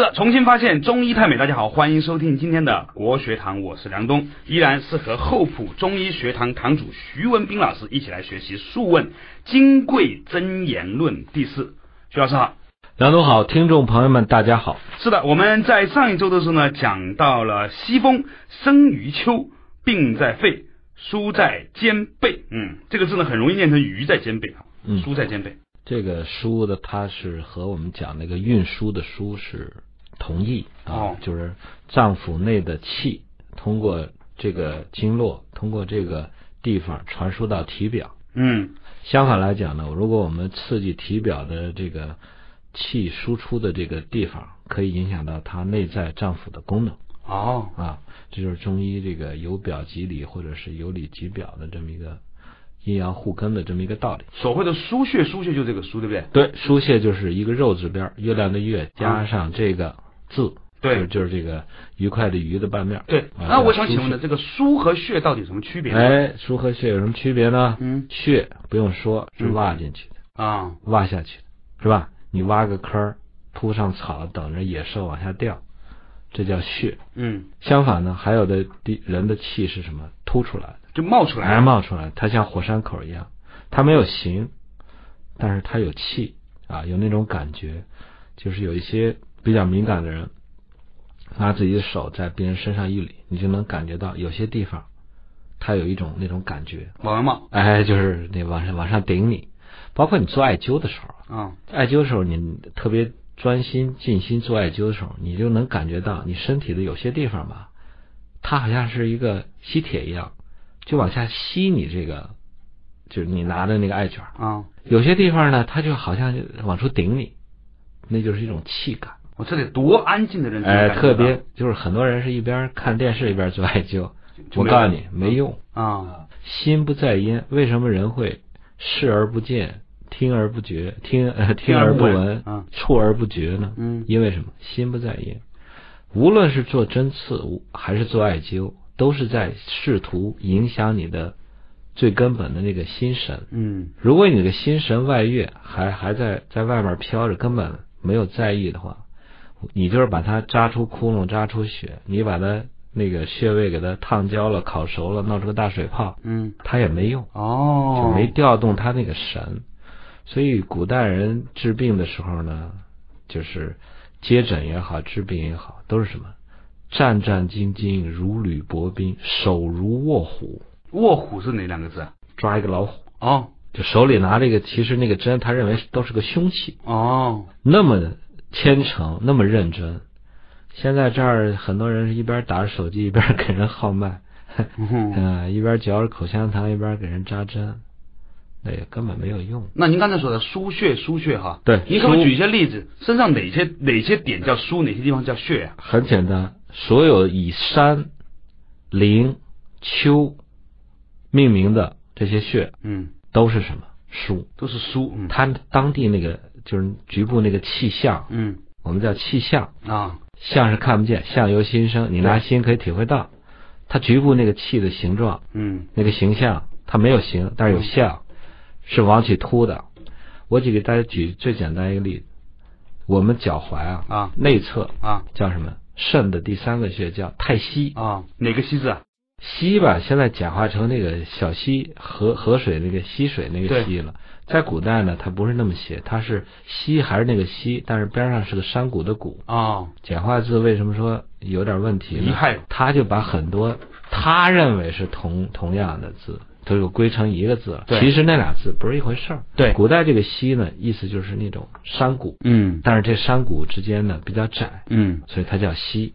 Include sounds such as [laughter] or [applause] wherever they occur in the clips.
是的，重新发现中医太美。大家好，欢迎收听今天的国学堂，我是梁东，依然是和厚朴中医学堂堂主徐文斌老师一起来学习《素问·金匮真言论》第四。徐老师好，梁东好，听众朋友们大家好。是的，我们在上一周的时候呢，讲到了西风生于秋，病在肺，疏在肩背。嗯，这个字呢很容易念成鱼在肩背啊，嗯疏在肩背。这个书的，它是和我们讲那个运输的输是同意啊，哦就是脏腑内的气通过这个经络，通过这个地方传输到体表。嗯相反来讲呢，如果我们刺激体表的这个气输出的这个地方，可以影响到它内在脏腑的功能哦啊。这就是中医这个由表及里，或者是由里及表的这么一个阴阳互根的这么一个道理。所谓的腧穴，腧穴就这个腧，对不对？对，输穴就是一个肉字边，月亮的月加上这个字，对就就是这个愉快的愉的半面儿。对。啊那我想请问的，这个腧和穴到底有什么区别呢？哎，疏和穴有什么区别呢？嗯穴不用说，是嗯挖进去的，啊挖下去的，是吧？你挖个坑儿，铺上草，等着野兽往下掉，这叫穴。嗯，相反呢，还有的地人的气是什么？凸出来的，就冒出来哎，冒出来，它像火山口一样，它没有形，但是它有气啊，有那种感觉，就是有一些比较敏感的人，拿自己的手在别人身上一捋，你就能感觉到有些地方，它有一种那种感觉，往外冒哎，就是那往上往上顶你，包括你做艾灸的时候，啊艾灸的时候你特别专心尽心做艾灸的时候，你就能感觉到你身体的有些地方吧，它好像是一个吸铁一样，就往下吸你这个，就是你拿的那个艾卷儿。啊！有些地方呢，它就好像往出顶你，那就是一种气感。我这得多安静的人哎，特别就是很多人是一边看电视一边做艾灸，我告诉你没用。啊心不在焉，为什么人会视而不见，听而不觉，听呃听而不闻触而不觉呢？嗯因为什么？心不在焉。无论是做针刺还是做艾灸，都是在试图影响你的最根本的那个心神。嗯如果你的心神外越，还还在在外面飘着，根本没有在意的话，你就是把它扎出窟窿、扎出血，你把它那个穴位给它烫焦了、烤熟了，弄出个大水泡，嗯它也没用，哦就没调动它那个神。所以古代人治病的时候呢，就是接诊也好，治病也好，都是什么？战战兢兢，如履薄冰，手如卧虎，卧虎是哪两个字啊？抓一个老虎，哦就手里拿这个，其实那个针，他认为都是个凶器，哦那么虔诚，那么认真。现在这儿很多人是一边打着手机，一边给人号脉，嗯哼嗯、[laughs] 一边嚼着口香糖，一边给人扎针，那也根本没有用。那您刚才说的输穴，输穴哈，对腧您可不举一些例子？身上哪些哪些点叫输，哪些地方叫穴啊？很简单，所有以山、陵、丘命名的这些穴嗯，都是什么疏？都是书。嗯它当地那个就是局部那个气象，嗯我们叫气象。啊相是看不见，相由心生，你拿心可以体会到，它局部那个气的形状，嗯那个形象，它没有形，但是有相，是往起凸的。我举给大家举最简单一个例子，我们脚踝啊，啊内侧啊叫什么？肾的第三个穴叫太溪，啊，哪个溪字啊？溪吧，现在简化成那个小溪河河水那个溪水那个溪了。在古代呢，它不是那么写，它是溪还是那个溪，但是边上是个山谷的谷。哦简化字为什么说有点问题呢？遗害他就把很多他认为是同同样的字，都有归成一个字了。对其实那俩字不是一回事儿。对古代这个溪呢，意思就是那种山谷，嗯但是这山谷之间呢比较窄，嗯所以它叫溪。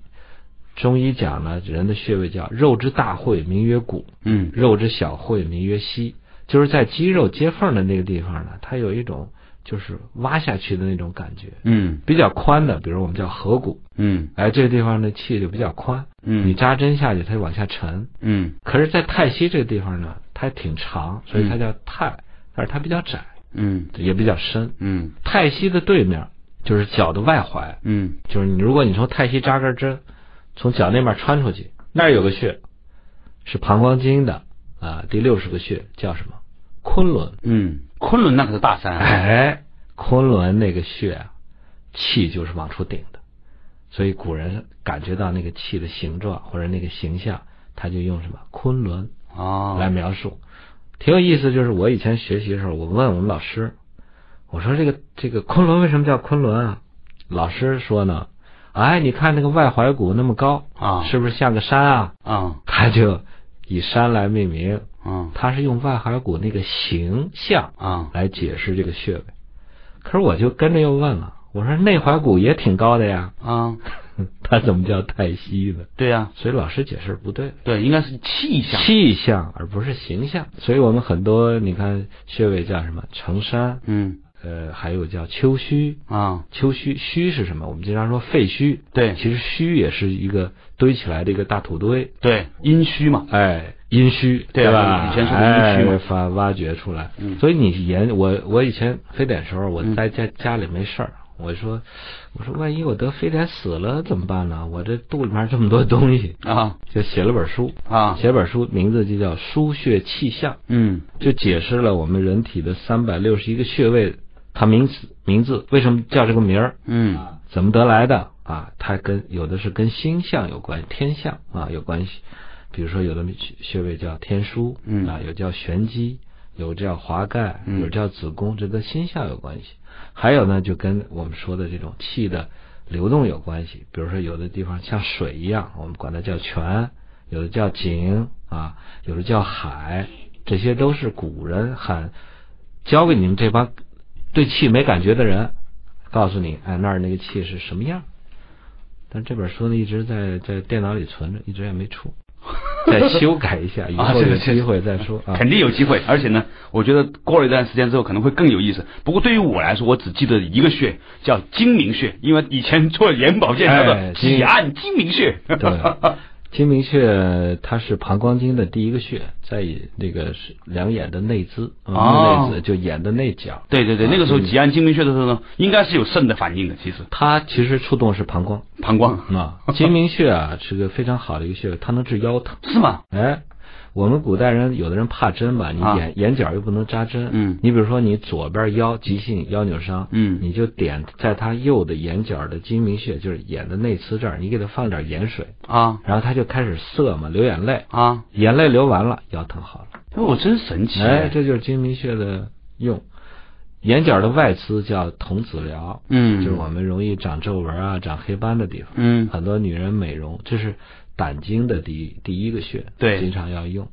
中医讲呢，人的穴位叫肉之大会，名曰骨；嗯。肉之小会，名曰膝。就是在肌肉接缝的那个地方呢，它有一种就是挖下去的那种感觉。嗯。比较宽的，比如我们叫合谷，嗯。哎，这个地方的气就比较宽，嗯。你扎针下去，它就往下沉。嗯。可是，在太溪这个地方呢，它挺长，所以它叫太，但是它比较窄，嗯。也比较深。嗯。太溪的对面就是脚的外踝，嗯。就是你如果你从太溪扎根针，从脚那边穿出去，那儿有个穴，是膀胱经的啊，第六十个穴叫什么？昆仑。嗯，昆仑那可是大山啊。哎，昆仑那个穴啊，气就是往出顶的。所以古人感觉到那个气的形状或者那个形象，他就用什么昆仑哦来描述。挺有意思，就是我以前学习的时候，我问我们老师，我说这个这个昆仑为什么叫昆仑啊？老师说呢，哎，你看那个外踝骨那么高啊是不是像个山啊？啊他就以山来命名，嗯他是用外踝骨那个形象啊来解释这个穴位。可是我就跟着又问了，我说内踝骨也挺高的呀，啊！[laughs] 它怎么叫太溪呢？对呀、所以老师解释不对，对，应该是气象。气象而不是形象。所以我们很多你看穴位叫什么承山，嗯呃，还有叫丘墟。啊，丘墟墟是什么？我们经常说废墟，对其实虚也是一个堆起来的一个大土堆，对，阴虚嘛。哎，阴虚，对啊吧？以前说的阴虚嘛哎发挖掘出来。嗯所以你研我我以前非典时候，我嗯在家家里没事儿，我说我说万一我得非典死了怎么办呢？我这肚里面这么多东西，啊就写了本书，啊，写本书名字就叫《输血气象》，嗯就解释了我们人体的三百六十一个穴位，它名字名字为什么叫这个名儿，嗯怎么得来的啊？它跟有的是跟星象有关系，天象啊有关系。比如说有的穴穴位叫天枢，嗯啊有叫玄机，有叫华盖，嗯有叫子宫，这跟星象有关系。还有呢，就跟我们说的这种气的流动有关系。比如说有的地方像水一样，我们管它叫泉，有的叫井啊，有的叫海，这些都是古人喊教给你们这帮对气没感觉的人，告诉你，哎，那儿那个气是什么样。但这本书呢，一直在在电脑里存着，一直也没出，再修改一下，[laughs] 以后有机会再说啊。肯定有机会，而且呢，我觉得过了一段时间之后可能会更有意思。不过对于我来说，我只记得一个穴叫睛明穴，因为以前做眼保健操的，喜按睛明穴。[laughs] 对，睛明穴它是膀胱经的第一个穴，在那个是两眼的内眦，嗯哦内眦就眼的内角。对对对，那个时候挤按睛明穴的时候呢，应该是有肾的反应的。其实它其实触动是膀胱膀胱啊，睛明穴啊是个非常好的一个穴位，它能治腰疼。是吗？哎，我们古代人有的人怕针吧，你啊。眼、眼角又不能扎针，嗯。你比如说你左边腰急性腰扭伤，嗯。你就点在他右的眼角的睛明穴，就是眼的内眦这儿，你给他放点盐水，啊。然后他就开始涩嘛，流眼泪，啊，眼泪流完了，腰疼好了。哎我真神奇。哎，这就是睛明穴的用。眼角的外眦叫童子髎，嗯，就是我们容易长皱纹啊、长黑斑的地方。嗯。很多女人美容，就是胆经的第一第一个穴，对经常要用。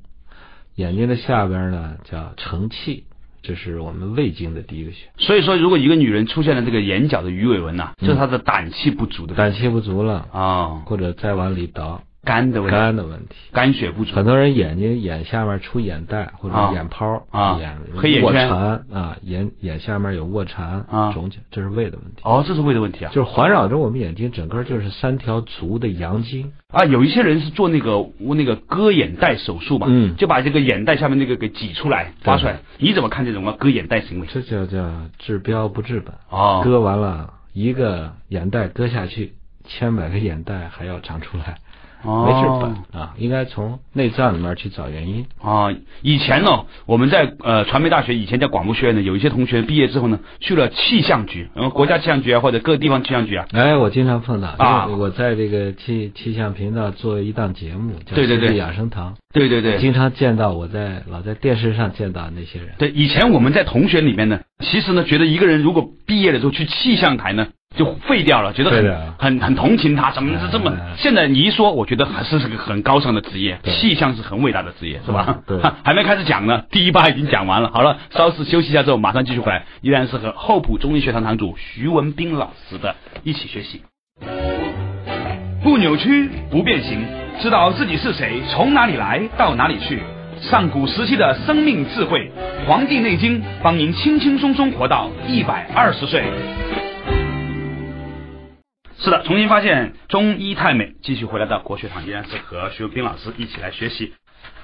眼睛的下边呢叫承气，这是我们胃经的第一个穴。所以说，如果一个女人出现了这个眼角的鱼尾纹呐、就是她的胆气不足的胆气不足了，啊，或者再往里倒，肝的问题，肝的问题。肝血不足很多人眼睛眼下面出眼袋或者啊眼泡啊眼黑眼圈啊，眼眼下面有卧蚕啊肿起来，这是胃的问题。哦，这是胃的问题啊。就是环绕着我们眼睛，整个就是三条足的阳经。啊，有一些人是做那个那个割眼袋手术嘛，嗯就把这个眼袋下面那个给挤出来挖出来。你怎么看这种啊割眼袋行为？这叫叫治标不治本。哦，割完了一个眼袋割下去，千百个眼袋还要长出来，哦没治本啊！应该从内脏里面去找原因。啊，以前呢，我们在呃传媒大学以前叫广播学院的，有一些同学毕业之后呢，去了气象局，然后国家气象局啊，或者各地方气象局啊，哎，我经常碰到啊我在这个气气象频道做一档节目，叫对对对养生堂，对对对，经常见到我在老在电视上见到那些人。对，以前我们在同学里面呢，其实呢，觉得一个人如果毕业了之后去气象台呢，就废掉了，觉得很很很同情他，怎么是这么哎？现在你一说，我觉得还是是个很高尚的职业，气象是很伟大的职业，是吧嗯？对 [laughs] 还没开始讲呢，第一趴已经讲完了。好了，稍事休息一下之后，马上继续回来，依然是和厚朴中医学堂堂主徐文斌老师的一起学习。不扭曲，不变形，知道自己是谁，从哪里来，到哪里去。上古时期的生命智慧，《黄帝内经》帮您轻轻松松活到一百二十岁。是的，重新发现中医太美，继续回来到国学堂，依然是和徐文斌老师一起来学习。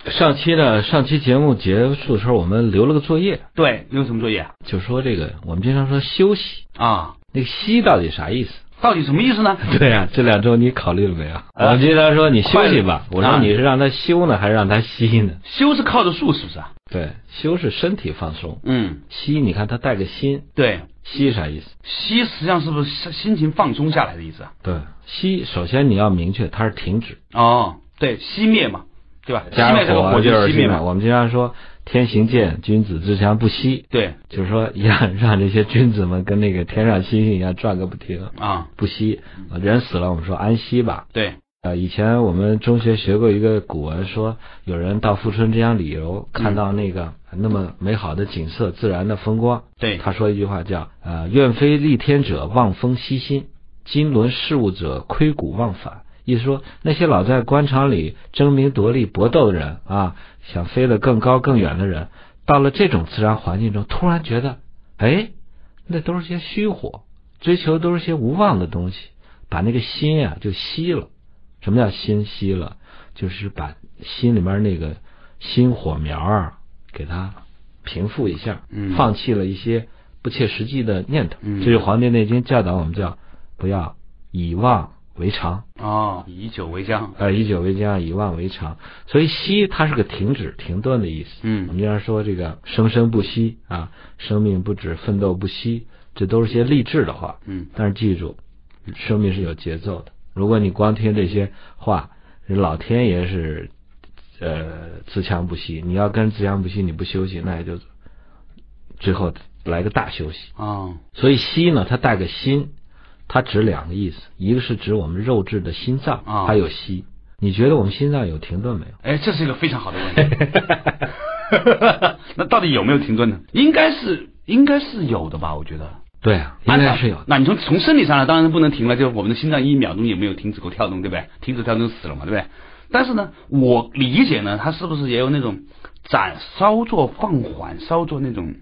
上期呢，上期节目结束的时候，我们留了个作业，对，留什么作业啊？就说这个我们经常说休息，啊，那个息到底啥意思？到底什么意思呢？[laughs] 对呀、这两周你考虑了没有？我们经常说你休息吧，我说你是让他休呢，还是让他息呢？休是靠着树，是不是啊？对，休是身体放松，嗯，息你看他带个心，对，息啥意思？息实际上是不是心情放松下来的意思啊？对，息首先你要明确它是停止，哦，对，熄灭嘛，对吧？熄加灭这个火就就是熄灭嘛。我们经常说天行健，君子自强不息，对就是说让 [laughs] 让这些君子们跟那个天上星星一样转个不停，啊，不息。人死了，我们说安息吧。对，呃，以前我们中学学过一个古文，说有人到富春江江旅游，看到那个那么美好的景色、自然的风光，对他说一句话叫“呃，愿非立天者望风息心，今轮事物者窥谷忘返”。意思说，那些老在官场里争名夺利、搏斗的人啊，想飞得更高更远的人，到了这种自然环境中，突然觉得，哎，那都是些虚火，追求都是些无望的东西，把那个心啊、就熄了。什么叫心熄了？就是把心里面那个心火苗啊，给它平复一下，嗯放弃了一些不切实际的念头。嗯这是《黄帝内经》教导我们叫不要以妄为常，哦，以久为将。呃，以久为将，以万为常。所以息它是个停止、停顿的意思。嗯我嗯们经常说这个生生不息啊，生命不止，奋斗不息，这都是些励志的话。嗯但是记住，生命是有节奏的。如果你光听这些话，老天爷是呃自强不息，你要跟自强不息，你不休息，那也就最后来个大休息。哦，所以息呢，它带个心，它指两个意思，一个是指我们肉质的心脏，啊还有息。你觉得我们心脏有停顿没有？哎，这是一个非常好的问题。[laughs] 那到底有没有停顿呢？应该是，应该是有的吧？我觉得。对啊，应该是有。那你从从生理上来，当然不能停了，就是我们的心脏一秒钟也没有停止过跳动，对不对？停止跳动就死了嘛，对不对？但是呢，我理解呢，它是不是也有那种暂稍作放缓，稍作那种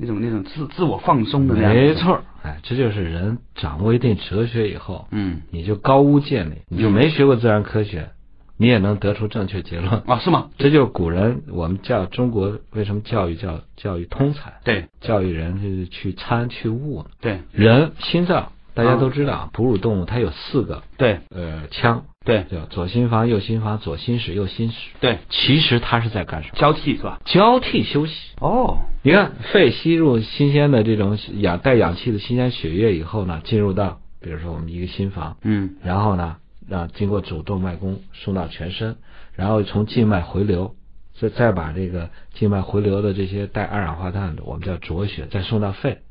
那种那种自自我放松的那样？没。错，哎，这就是人掌握一定哲学以后，嗯，你就高屋建瓴，你就没学过自然科学，你也能得出正确结论。啊，是吗？这就是古人我们叫中国为什么教育叫教育通才，对教育人就是去参去悟呢。对人心脏大家都知道，哺乳动物它有四个对呃腔，对叫左心房、右心房、左心室、右心室。对，其实它是在干什么？交替是吧？交替休息。哦，你看，肺吸入新鲜的这种氧带氧气的新鲜血液以后呢，进入到比如说我们一个心房，嗯然后呢，让经过主动脉弓送到全身，然后从静脉回流，再再把这个静脉回流的这些带二氧化碳的，我们叫浊血，再送到肺。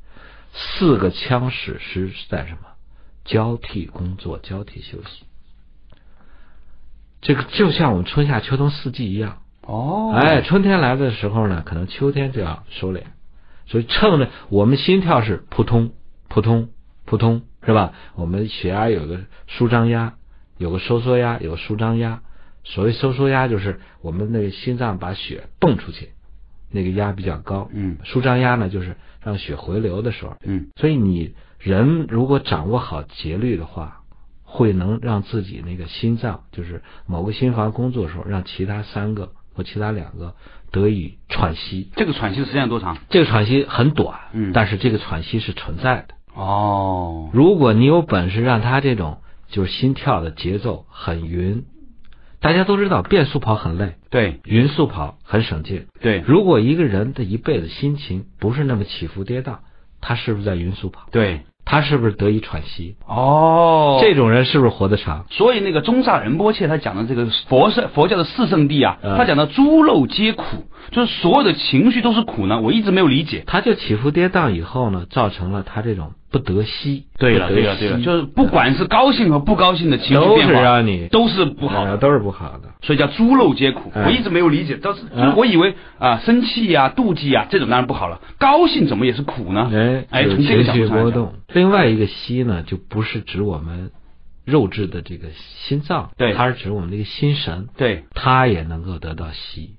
四个腔室是在什么？交替工作，交替休息。这个就像我们春夏秋冬四季一样，哦，哎，春天来的时候呢，可能秋天就要收敛，所以趁着我们心跳是扑通扑通扑通，是吧？我们血压有个舒张压，有个收缩压，有个舒张压。所谓收缩压，就是我们那个心脏把血泵出去，那个压比较高。嗯舒张压呢，就是让血回流的时候。嗯所以你人如果掌握好节律的话，会能让自己那个心脏，就是某个心房工作的时候，让其他三个或其他两个得以喘息。这个喘息时间多长？这个喘息很短，嗯但是这个喘息是存在的。哦，如果你有本事让他这种就是心跳的节奏很匀，大家都知道变速跑很累，对匀速跑很省劲。对如果一个人的一辈子心情不是那么起伏跌宕，他是不是在匀速跑？对，他是不是得以喘息？哦，这种人是不是活得长？所以那个宗萨仁波切他讲的这个佛圣佛教的四圣地啊，嗯他讲的诸漏皆苦，就是所有的情绪都是苦呢。我一直没有理解。他就起伏跌宕以后呢，造成了他这种不得息。对了，对了，对了，就是不管是高兴和不高兴的情绪都是让你都是不好的，呃都是不好的。所以叫诸肉皆苦。嗯我一直没有理解，倒是嗯我以为啊，生气呀、妒忌呀这种当然不好了，高兴怎么也是苦呢？哎，哎，从这个角度上。另外一个息呢，就不是指我们肉质的这个心脏，对它是指我们这个心神，对，它也能够得到息。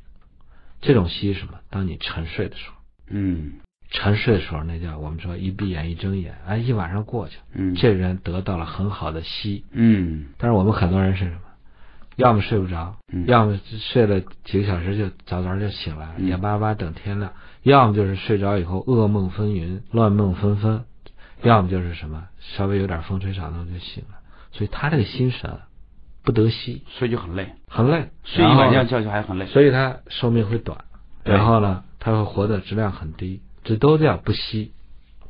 这种息是什么？当你沉睡的时候，嗯沉睡的时候，那叫我们说一闭眼一睁眼，哎，一晚上过去了，嗯，这人得到了很好的息。嗯。但是我们很多人是什么？要么睡不着，嗯。要么睡了几个小时就早早就醒来了，嗯。眼巴巴等天亮；要么就是睡着以后噩梦纷纭、乱梦纷纷；要么就是什么稍微有点风吹草动就醒了，所以他这个心神不得息，所以就很累，很累，睡一晚觉觉还很累。所以他寿命会短，然后呢，他会活的质量很低，这都叫不息，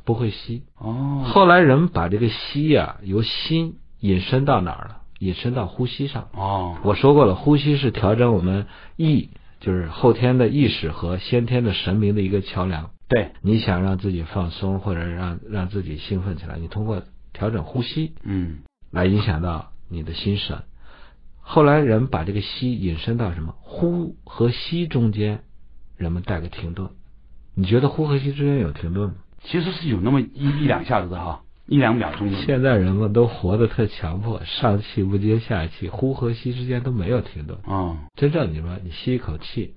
不会息。哦，后来人们把这个息呀、由心引申到哪儿了？引申到呼吸上。哦，我说过了，呼吸是调整我们意，就是后天的意识和先天的神明的一个桥梁。对，你想让自己放松，或者让让自己兴奋起来，你通过调整呼吸嗯，来影响到你的心神。后来人把这个息引申到什么？呼和吸中间，人们带个停顿。你觉得呼和吸之间有停顿吗？其实是有那么一一两下子的哈，一两秒钟。现在人们都活得特强迫，上气不接下气，呼和吸之间都没有停顿。嗯，真正你说你吸一口气，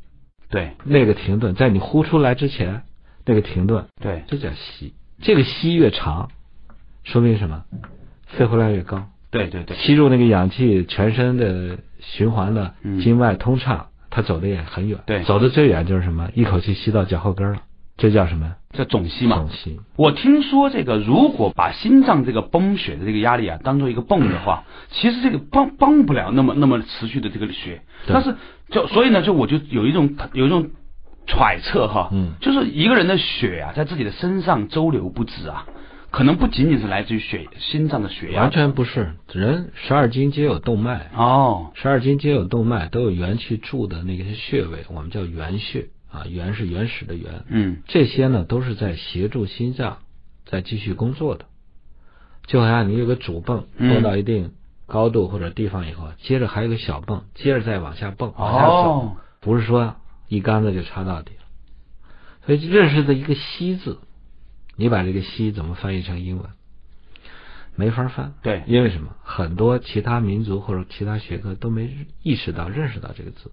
对那个停顿在你呼出来之前，那个停顿，对，这叫吸。这个吸越长，说明什么？肺活量越高，对对对，吸入那个氧气，全身的循环的嗯经脉通畅，它走的也很远。对走的最远就是什么？一口气吸到脚后跟了，这叫什么？叫总吸嘛总。吸。我听说这个，如果把心脏这个泵血的这个压力啊当做一个泵的话，[clears throat] 其实这个泵泵不了那么那么持续的这个血。但是就所以呢，就我就有一种有一种揣测哈，嗯就是一个人的血啊，在自己的身上周流不止啊，可能不仅仅是来自于血心脏的血压完。全不是，人十二经皆有动脉，哦，十二经皆有动脉，都有元气注的那些穴位，我们叫元穴啊，元是原始的元，嗯这些呢都是在协助心脏在继续工作的。就好像你有个主泵嗯蹦到一定高度或者地方以后，接着还有个小泵，接着再往下蹦，往下走，哦，不是说一竿子就插到底了。所以认识的一个“息”字，你把这个“吸”怎么翻译成英文？没法翻。对因为什么？很多其他民族或者其他学科都没意识到、认识到这个字，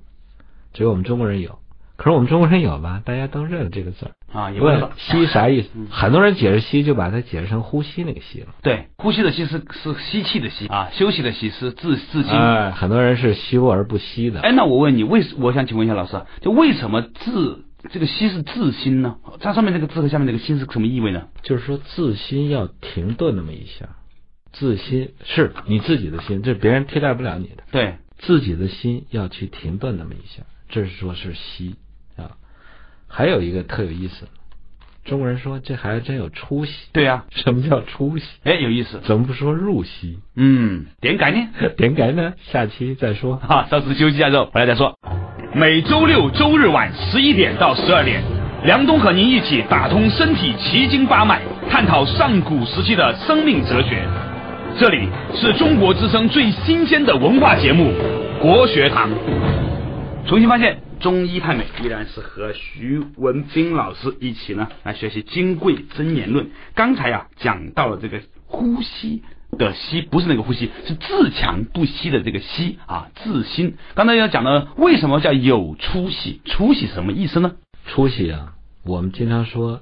只有我们中国人有。可是我们中国人有吧？大家都认这个字儿。啊，问道吸啥意思嗯？很多人解释吸就把它解释成呼吸那个吸了。对，呼吸的吸是是吸气的吸啊，休息的息是自自心。哎，很多人是休而不息的。哎，那我问你，为我想请问一下老师啊，就为什么自这个息是自心呢？它上面这个字和下面这个心是什么意味呢？就是说自心要停顿那么一下，自心是你自己的心，这别人替代不了你的，对，自己的心要去停顿那么一下，这是说是息啊。还有一个特有意思，中国人说这孩子真有出息。对呀、什么叫出息？哎，有意思。怎么不说入息？嗯，点改呢？[laughs] 点改呢？下期再说。[laughs] 哈，稍事休息一下之后回来再说。每周六周日晚十一点到十二点，梁冬和您一起打通身体奇经八脉，探讨上古时期的生命哲学。这里是中国之声最新鲜的文化节目《国学堂》。重新发现中医太美，依然是和徐文斌老师一起呢来学习《金匮真言论》。刚才啊讲到了这个呼吸的吸，不是那个呼吸，是自强不息的这个息啊，自心。刚才要讲的为什么叫有出息？出息是什么意思呢？出息啊，我们经常说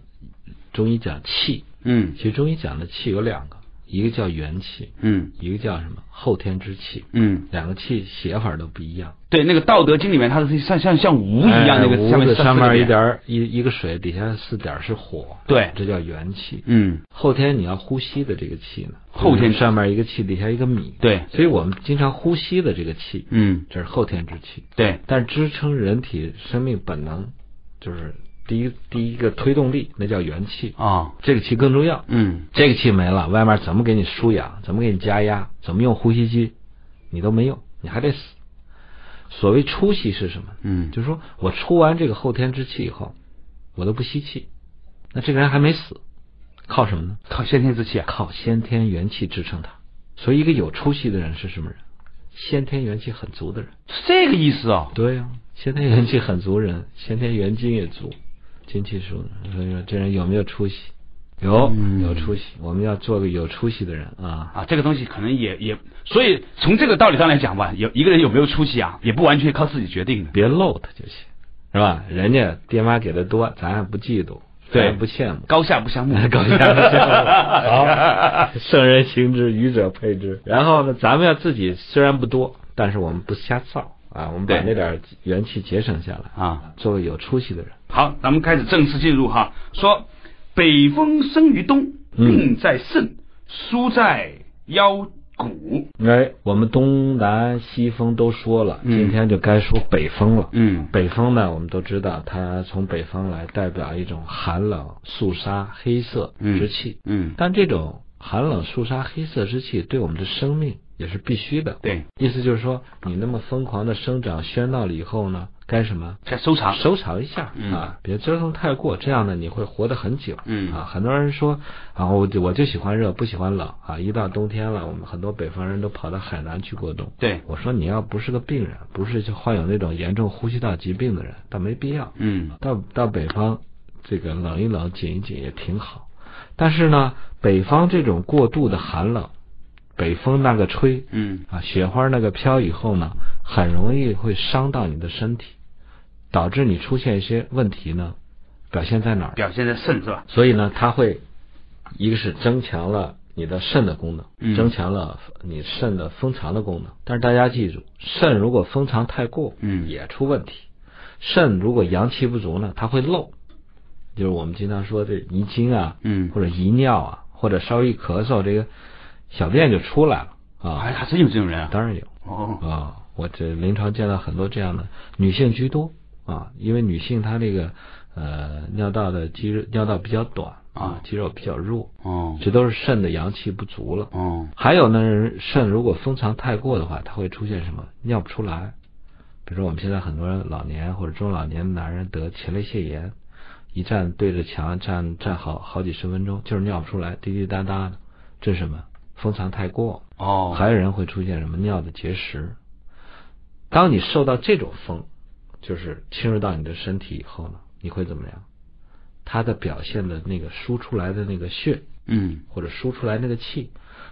中医讲气，嗯其实中医讲的气有两个，一个叫元气，嗯一个叫什么后天之气。嗯，两个气写法都不一样。对，那个《道德经》里面它是像像像无一样，哎那个下面上面一点一一个水，底下四点是火，对这叫元气。嗯，后天你要呼吸的这个气呢，后天上面一个气，底下一个米，对，所以我们经常呼吸的这个气，嗯这是后天之气。对，但支撑人体生命本能，就是第一第一个推动力，那叫元气。啊，这个气更重要。嗯这个气没了，外面怎么给你输氧，怎么给你加压，怎么用呼吸机，你都没用，你还得死。所谓出息是什么？嗯，就是说我出完这个后天之气以后，我都不吸气，那这个人还没死，靠什么呢？靠先天之气啊。靠先天元气支撑他。所以，一个有出息的人是什么人？先天元气很足的人。是这个意思哦。对呀、先天元气很足人，先天元精也足，精气足。所以说，这人有没有出息？有，嗯有出息。我们要做个有出息的人啊。啊，这个东西可能也也，所以从这个道理上来讲吧，有一个人有没有出息啊，也不完全靠自己决定的。别漏他就行，是吧？人家爹妈给的多，咱还不嫉妒，对咱不羡慕。高下不相慕，[laughs] 高下不相慕。[laughs] 好，圣人行之，愚者配之。然后呢，咱们要自己虽然不多，但是我们不瞎造啊，我们把那点元气节省下来，啊。做个有出息的人。好，咱们开始正式进入哈，说北风生于东，嗯病在肾，疏在腰骨。哎，我们东南西风都说了，嗯今天就该说北风了。嗯北风呢，我们都知道，它从北方来，代表一种寒冷、肃杀、黑色之气。嗯，但这种寒冷、肃杀、黑色之气，对我们的生命也是必须的。对，意思就是说，你那么疯狂的生长喧闹了以后呢，该什么？该收藏。收藏一下嗯啊，别折腾太过，这样呢你会活得很久。嗯啊，很多人说啊，我就我就喜欢热，不喜欢冷啊。一到冬天了，我们很多北方人都跑到海南去过冬。对，我说你要不是个病人，不是就患有那种严重呼吸道疾病的人，倒没必要。嗯到到北方，这个冷一冷、紧一紧也挺好。但是呢，北方这种过度的寒冷，北风那个吹嗯啊，雪花那个飘以后呢，很容易会伤到你的身体，导致你出现一些问题呢，表现在哪儿？表现在肾是吧？所以呢，它会一个是增强了你的肾的功能，嗯增强了你肾的封藏的功能。但是大家记住，肾如果封藏太过，嗯也出问题。肾如果阳气不足呢，它会漏，就是我们经常说这遗精啊，嗯，或者遗尿啊，或者稍微一咳嗽，这个小便就出来了还啊。还真有这种人啊。当然有哦，啊，我这临床见到很多这样的女性居多啊，因为女性她这个呃尿道的肌肉尿道比较短啊肌肉比较弱，哦，这都是肾的阳气不足了。哦，还有呢，肾如果封藏太过的话，它会出现什么？尿不出来。比如说我们现在很多人老年或者中老年男人得前列腺炎，一站对着墙站站好好几十分钟，就是尿不出来，滴滴答答的，这是什么？封藏太过。哦，还有人会出现什么尿的结石。当你受到这种风，就是侵入到你的身体以后呢，你会怎么样？它的表现的那个输出来的那个血嗯或者输出来那个气，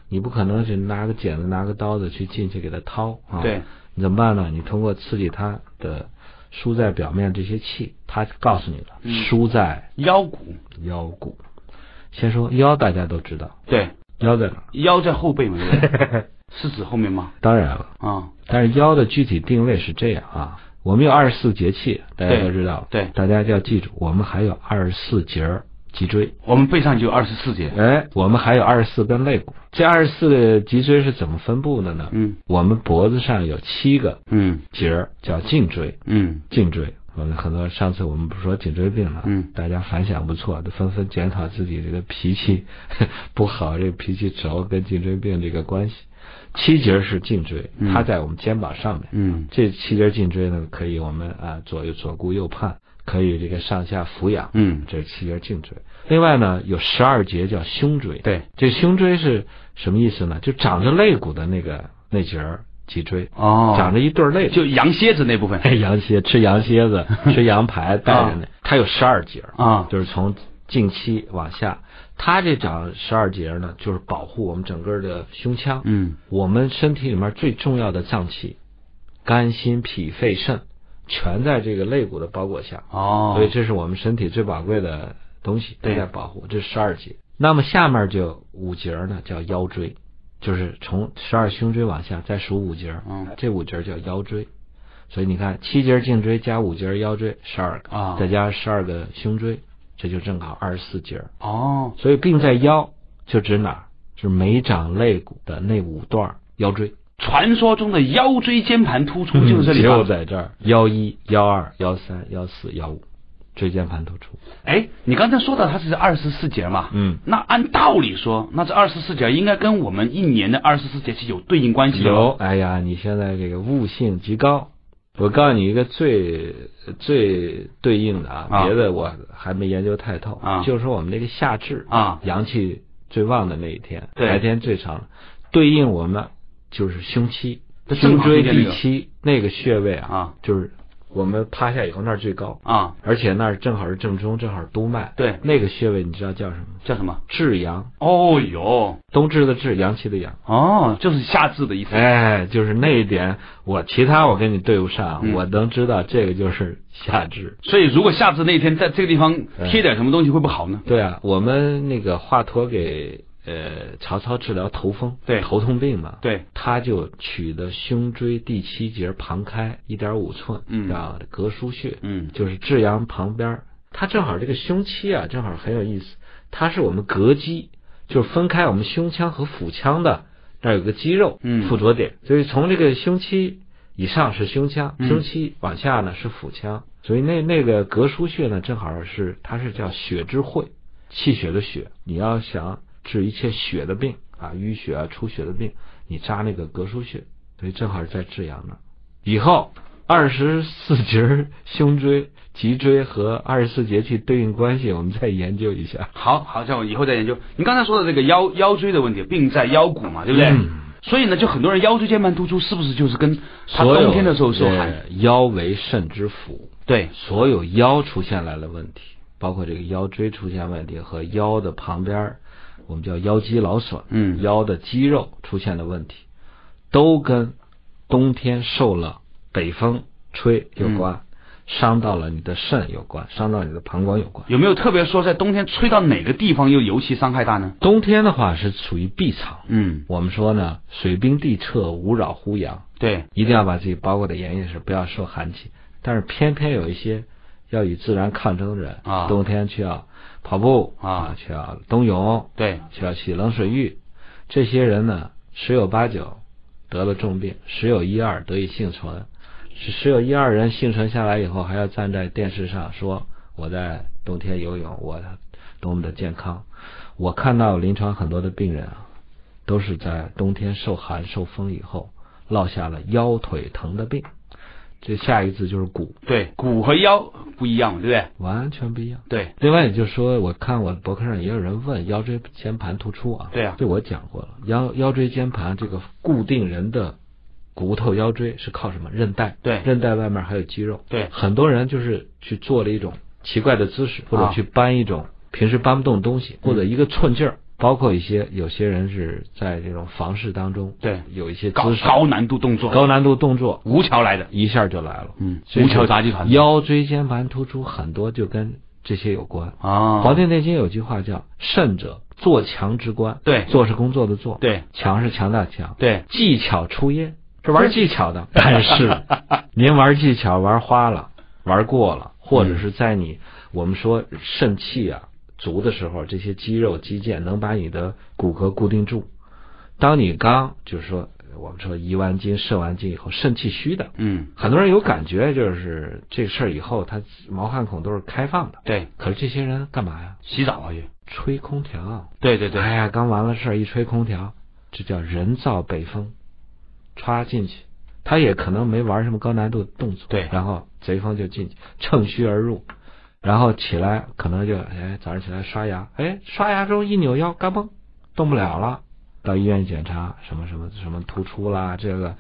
你不可能去拿个剪子拿个刀子去进去给它掏啊。对，你怎么办呢？你通过刺激它的输在表面这些气，它告诉你了，嗯输在腰骨，腰骨。先说腰，大家都知道，对，腰在哪儿？腰在后背嘛，对不对 [laughs] 是指后面吗？[laughs] 当然了。啊，但是腰的具体定位是这样啊，我们有二十四节气，大家都知道。对大家就要记住，我们还有二十四节脊椎。我们背上就有二十四节。哎，我们还有二十四根肋骨。这二十四个脊椎是怎么分布的呢？嗯我们脖子上有七个嗯节儿，叫颈椎。嗯颈椎，我们很多上次我们不是说颈椎病了，嗯大家反响不错，都纷纷检讨自己这个脾气 [laughs] 不好，这个脾气轴跟颈椎病这个关系。七节是颈椎，嗯它在我们肩膀上面。嗯这七节颈椎呢，可以我们啊左右左顾右盼，可以这个上下俯仰，嗯，这是七节颈椎。另外呢，有十二节叫胸椎。对，这胸椎是什么意思呢？就长着肋骨的那个那节儿脊椎，哦，长着一对儿肋骨。就羊蝎子那部分。[laughs] 羊蝎吃羊蝎子，吃羊排 [laughs] 带着那，它有十二节啊就是从颈期往下，它这长十二节呢，就是保护我们整个的胸腔。嗯。我们身体里面最重要的脏器，肝、心、脾、肺、肾，全在这个肋骨的包裹下，哦，所以这是我们身体最宝贵的东西，都对在保护。这十二节，那么下面就五节呢，叫腰椎，就是从十二胸椎往下再数五节儿，嗯。这五节叫腰椎。所以你看，七节颈椎加五节腰椎，十二个，啊。再加十二个胸椎，这就正好二十四节儿。哦，所以病在腰，就指哪儿？是没长肋骨的那五段腰椎，传说中的腰椎间盘突出就是这里就？在这儿，腰一、腰二、腰三、腰四、腰五，椎间盘突出。哎，你刚才说到它是二十四节嘛？嗯，那按道理说，那这二十四节应该跟我们一年的二十四节气有对应关系的有，哦。哎呀，你现在这个悟性极高。我告诉你一个最最对应的啊，啊。别的我还没研究太透啊。就是说我们那个夏至啊。阳气最旺的那一天，白天最长，对应我们就是胸七，正胸椎第七那个穴位啊，啊。就是我们趴下以后那儿最高，啊，而且那儿正好是正中，正好是督脉。对那个穴位你知道叫什么？叫什么？至阳，哦哟，冬至的至，阳气的阳。哦，就是夏至的意思。哎，就是那一点，我其他我跟你对不上，嗯我能知道这个就是夏至。所以如果夏至那天在这个地方贴点什么东西会不好呢？对啊，我们那个华佗给呃曹操治疗头风，对。头痛病嘛，对，他就取的胸椎第七节旁开一点五寸，嗯。啊，膈腧穴，嗯。就是至阳旁边儿，它正好这个胸期啊，正好很有意思，它是我们膈肌就是分开我们胸腔和腹腔的那儿有个肌肉嗯。附着点，所以从这个胸期以上是胸腔，嗯。胸期往下呢是腹腔，所以那那个膈腧穴呢，正好是它是叫血之会，气血的血。你要想治一切血的病啊，淤血啊、出血的病，你扎那个膈腧穴，所以正好是在治阳那儿。以后二十四 [laughs] 节胸椎、脊椎和二十四节气对应关系，我们再研究一下。好好，像我以后再研究。您刚才说的这个腰腰椎的问题，病在腰骨嘛，对不对？嗯所以呢，就很多人腰椎间盘突出，是不是就是跟他冬天的时候受寒？呃腰为肾之府，对，所有腰出现来了问题，包括这个腰椎出现问题和腰的旁边儿，我们叫腰肌劳损，嗯腰的肌肉出现了问题，都跟冬天受了北风吹有关，嗯伤到了你的肾有关，伤到你的膀胱有关。有没有特别说在冬天吹到哪个地方又尤其伤害大呢？冬天的话是属于闭藏，嗯，我们说呢，水冰地彻，无扰乎阳。对，一定要把自己包裹的严严实，不要受寒气。但是偏偏有一些要与自然抗争的人啊冬天去要跑步啊去要冬泳，对，去要洗冷水浴，这些人呢，十有八九得了重病，十有一二得以幸存。是十有一二人幸存下来以后，还要站在电视上说我在冬天游泳，我多么的健康。我看到临床很多的病人啊，都是在冬天受寒受风以后，落下了腰腿疼的病。这下一个字就是骨，对，骨和腰不一样，对不对？完全不一样。对，另外，也就是说，我看我博客上也有人问腰椎间盘突出啊，对啊这我讲过了。腰腰椎间盘这个固定人的骨头腰椎是靠什么？韧带。对韧带外面还有肌肉。对很多人就是去做了一种奇怪的姿势，或者啊去搬一种平时搬不动的东西，或者一个寸劲儿。包括一些有些人是在这种房事当中，对。有一些高高难度动作，高难度动作，吴桥来的，一下就来了。嗯，吴桥杂技团腰椎间盘突出很多就跟这些有关。啊，《黄帝内经》有句话叫“胜者做强之官”，对。做是工作的做，对。强是强大的强，对，技巧出焉，是玩技巧的。但 [laughs] 是。您玩技巧玩花了，玩过了，或者是在你我们说肾气啊足的时候，这些肌肉肌腱能把你的骨骼固定住。当你刚就是说我们说移完筋射完筋以后，肾气虚的，嗯，很多人有感觉，就是这个事儿以后他毛汗孔都是开放的。对，可是这些人干嘛呀？洗澡啊也，吹空调。对对对，哎呀，刚完了事儿，一吹空调，这叫人造北风，歘进去。他也可能没玩什么高难度的动作，对然后贼风就进去，乘虚而入，然后起来可能就哎早上起来刷牙，哎刷牙之后一扭腰，嘎嘣动不了了，到医院检查什么什么什么突出啦，这个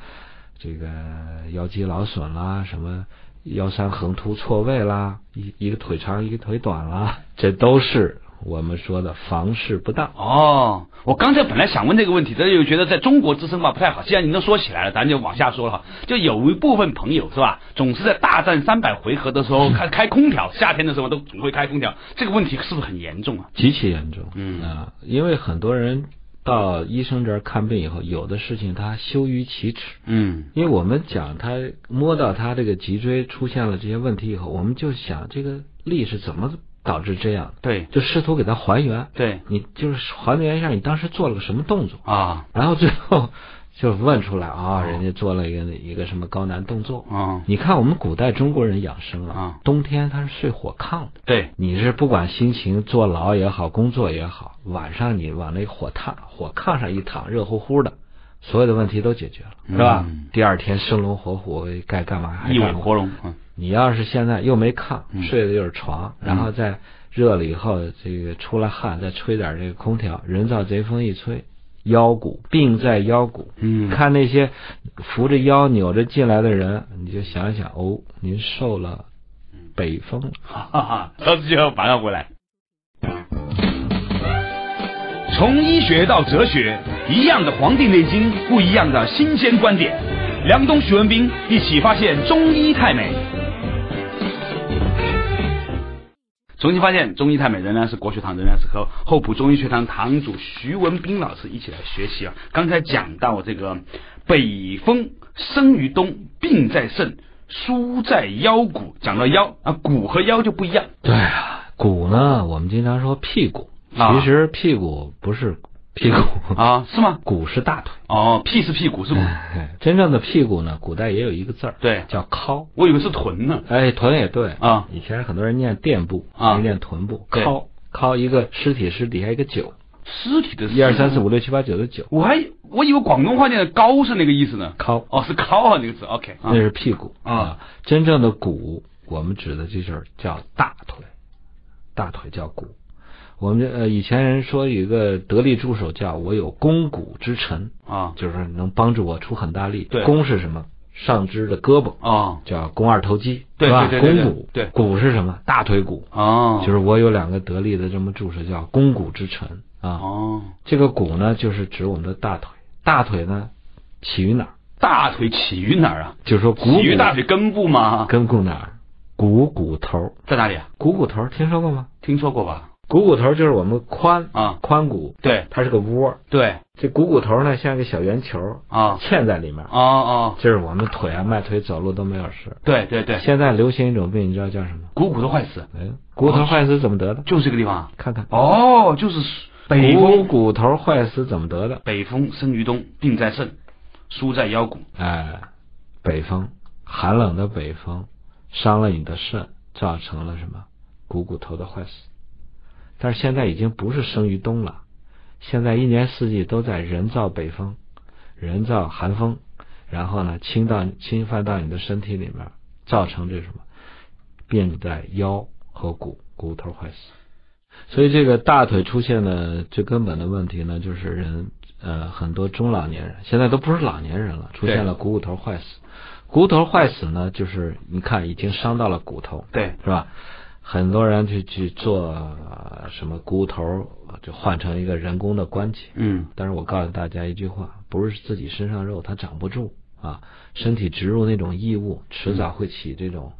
这个腰肌劳损啦，什么腰三横突错位啦，一一个腿长一个腿短啦，这都是我们说的房事不当。哦，我刚才本来想问这个问题，但是又觉得在中国之声吧不太好。既然你都说起来了，咱就往下说了哈。就有一部分朋友是吧，总是在大战三百回合的时候开开空调，夏天的时候都总会开空调，这个问题是不是很严重啊？极其严重，嗯啊，因为很多人到医生这儿看病以后，有的事情他羞于启齿，嗯，因为我们讲他摸到他这个脊椎出现了这些问题以后，我们就想这个力是怎么导致这样，对。就试图给他还原，对。你就是还原一下你当时做了个什么动作，啊。然后最后 [laughs] 就问出来啊，哦。人家做了一个一个什么高难动作。啊你看我们古代中国人养生啊冬天他是睡火炕的。对。你是不管心情坐牢也好，工作也好，晚上你往那火炕火炕上一躺，热乎乎的，所有的问题都解决了，是吧？嗯第二天生龙活虎，该干嘛还一尾干嘛。活龙，嗯你要是现在又没炕，嗯睡的就是床，然后再热了以后，这个出了汗，再吹点这个空调，人造贼风一吹，腰骨病在腰骨。嗯看那些扶着腰扭着进来的人，你就想想哦，您受了北风了。哈哈，老子就要马上回来。从医学到哲学，一样的《黄帝内经》，不一样的新鲜观点。梁东、徐文斌一起发现中医太美。重新发现中医太美，仍然是国学堂，仍然是和厚朴中医学堂堂主徐文斌老师一起来学习啊。刚才讲到这个北风生于冬，病在肾，疏在腰骨。讲到腰啊，骨和腰就不一样。对啊，骨呢，我们经常说屁股，啊其实屁股不是屁股，啊，是吗？骨是大腿。哦，屁是屁股是骨，哎 [laughs] 真正的屁股呢，古代也有一个字儿，对，叫尻。我以为是臀呢。哎，臀也对啊。以前很多人念垫部，啊没念臀部。尻尻一个尸体是底下一个九，尸体的一二三四，五六七八九的九，我还我以为广东话念的高是那个意思呢。尻哦，是尻啊，那个字。OK，啊那是屁股啊。真正的骨，我们指的这就是叫大腿，大腿叫骨。我们呃以前人说有一个得力助手叫我有肱骨之臣，啊就是能帮助我出很大力。对肱是什么？上肢的胳膊啊叫肱二头肌，对吧？肱骨，对骨是什么？大腿骨。啊，就是我有两个得力的这么助手，叫肱骨之臣啊。哦，这个骨呢，就是指我们的大腿。大腿呢，起于哪儿？大腿起于哪儿啊？就是说骨起于大腿根部吗？根部哪儿？股骨头。在哪里啊？股骨头听说过吗？听说过吧？股骨头就是我们髋啊，髋骨，对它是个窝。对这股骨头呢，像一个小圆球，啊嵌在里面。哦哦，就是我们腿啊，迈腿走路都没有事。对对对，现在流行一种病，你知道叫什么？股骨头坏死，哎，骨头坏死怎么得的？就是这个地方啊。看看。哦，就是北骨头坏死怎么得的？北风生于冬，病在肾，疏在腰骨。哎，北风，寒冷的北风伤了你的肾，造成了什么股骨头的坏死。但是现在已经不是生于冬了，现在一年四季都在人造北风、人造寒风，然后呢侵到侵犯到你的身体里面，造成这什么病在腰和骨骨头坏死。所以这个大腿出现的最根本的问题呢，就是人呃很多中老年人现在都不是老年人了，出现了股骨头坏死。股骨头坏死呢，就是你看已经伤到了骨头，对，是吧？很多人去去做、呃什么股骨头，就换成一个人工的关节。嗯但是我告诉大家一句话，不是自己身上肉它长不住啊，身体植入那种异物，迟早会起这种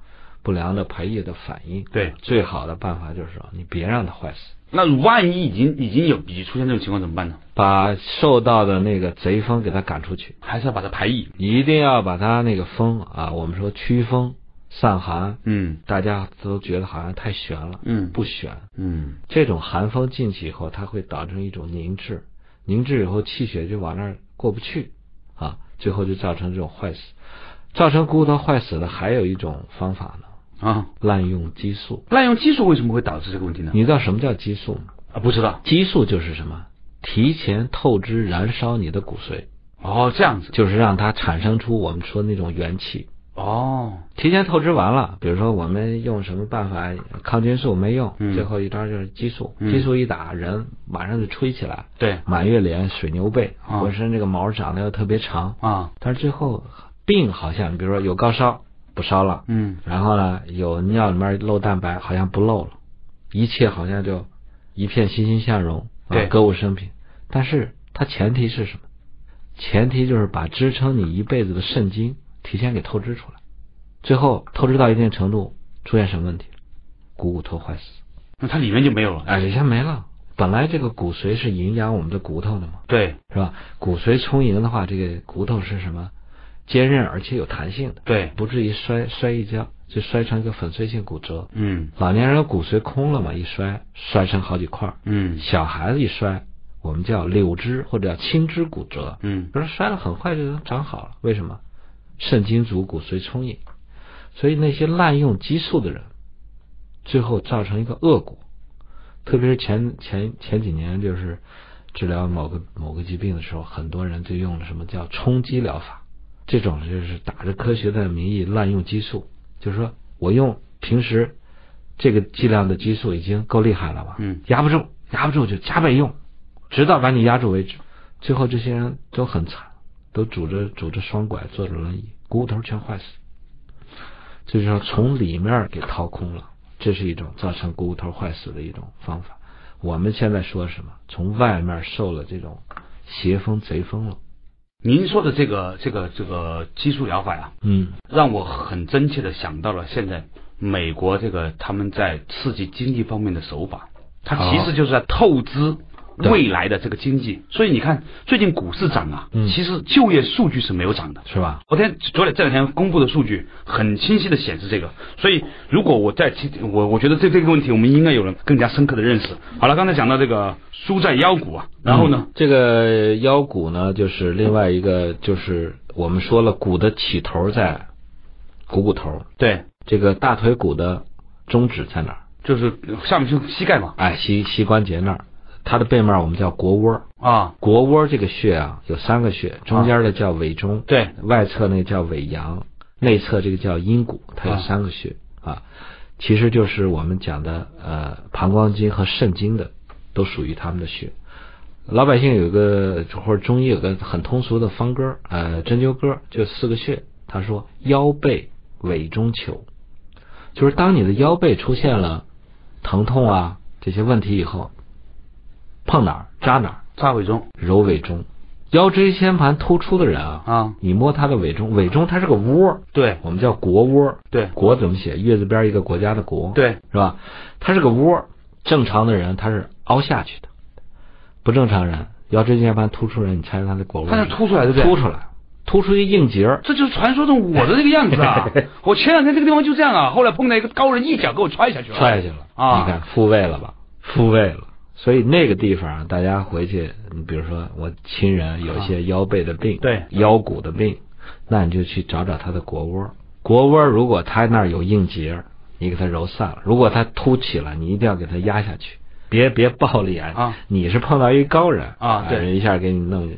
不良的排异的反应。对最好的办法就是说，你别让它坏死，那万一已经已经有已经出现这种情况怎么办呢？把受到的那个贼风给它赶出去，还是要把它排异。一定要把它那个风啊，我们说驱风散寒，嗯大家都觉得好像太悬了，嗯不悬。嗯这种寒风进去以后，它会导致一种凝滞，凝滞以后气血就往那儿过不去啊，最后就造成这种坏死。造成骨头坏死的还有一种方法呢，啊，滥用激素。滥用激素为什么会导致这个问题呢？你知道什么叫激素吗？啊，不知道。激素就是什么？提前透支燃烧你的骨髓，哦，这样子。就是让它产生出我们说的那种元气。哦，提前透支完了，比如说我们用什么办法，抗菌素没用，嗯。最后一招就是激素，嗯。激素一打，人马上就吹起来，对。满月脸、水牛背，啊。浑身这个毛长得又特别长，啊，但是最后病好像，比如说有高烧不烧了，嗯。然后呢有尿里面漏蛋白好像不漏了，一切好像就一片欣欣向荣，啊对。歌舞升平。但是它前提是什么？前提就是把支撑你一辈子的肾精提前给透支出来，最后透支到一定程度，出现什么问题？股骨头坏死，那它里面就没有了。哎，里面没了。本来这个骨髓是营养我们的骨头的嘛，对是吧？骨髓充盈的话，这个骨头是什么？坚韧而且有弹性的，对，不至于摔摔一跤就摔成一个粉碎性骨折。嗯老年人骨髓空了嘛，一摔摔成好几块。嗯小孩子一摔，我们叫柳枝或者叫青枝骨折。嗯可是摔了很快就能长好了，为什么？肾精足，骨髓充盈。所以那些滥用激素的人，最后造成一个恶果。特别是前前前几年，就是治疗某个某个疾病的时候，很多人就用了什么叫冲击疗法。这种就是打着科学的名义滥用激素，就是说我用平时这个剂量的激素已经够厉害了吧？嗯，压不住，压不住就加倍用，直到把你压住为止。最后这些人都很惨，都拄着拄着双拐，坐着轮椅，骨头全坏死。这就是说从里面给掏空了，这是一种造成骨头坏死的一种方法。我们现在说什么？从外面受了这种邪风贼风了。您说的这个这个这个激素疗法呀，嗯，让我很真切的想到了现在美国这个他们在刺激经济方面的手法，它其实就是在透支对未来的这个经济。所以你看，最近股市涨啊，嗯其实就业数据是没有涨的。是吧？昨天昨天这两天公布的数据很清晰的显示这个，所以如果我再提我我觉得这这个问题我们应该有了更加深刻的认识。好了，刚才讲到这个输在腰股啊，然后呢嗯，这个腰股呢，就是另外一个，就是我们说了，股的起头在股骨头，对，这个大腿骨的中指在哪儿？就是下面是膝盖嘛，哎，膝膝关节那儿，它的背面我们叫腘窝。啊，腘窝这个穴啊，有三个穴，中间的叫尾中，对，外侧那个叫尾阳，内侧这个叫阴谷，它有啊三个穴啊，其实就是我们讲的呃膀胱经和肾经的，都属于他们的穴。老百姓有个或者中医有个很通俗的方歌，呃针灸歌，就四个穴。他说腰背尾中求，就是当你的腰背出现了疼痛啊这些问题以后，碰哪儿扎哪儿，扎尾中揉尾中。腰椎间盘突出的人啊，啊，你摸他的尾中，尾中它是个窝，对我们叫国窝。对国怎么写？月字边一个国家的国，对，是吧？它是个窝，正常的人他是凹下去的，不正常人腰椎间盘突出人，你猜猜他的国窝？它是凸出来的对凸出来，凸出一硬节儿。这就是传说中我的这个样子啊！[laughs] 我前两天这个地方就这样啊，后来碰到一个高人，一脚给我踹下去了。踹下去了啊你看复位了吧？复位了。所以那个地方啊，大家回去，你比如说我亲人有一些腰背的病，对腰骨的病，那你就去找找他的腘窝。腘窝如果他那儿有硬结，你给他揉散了；如果他凸起了，你一定要给他压下去，别别暴力啊！啊你是碰到一高人啊对人一下给你弄，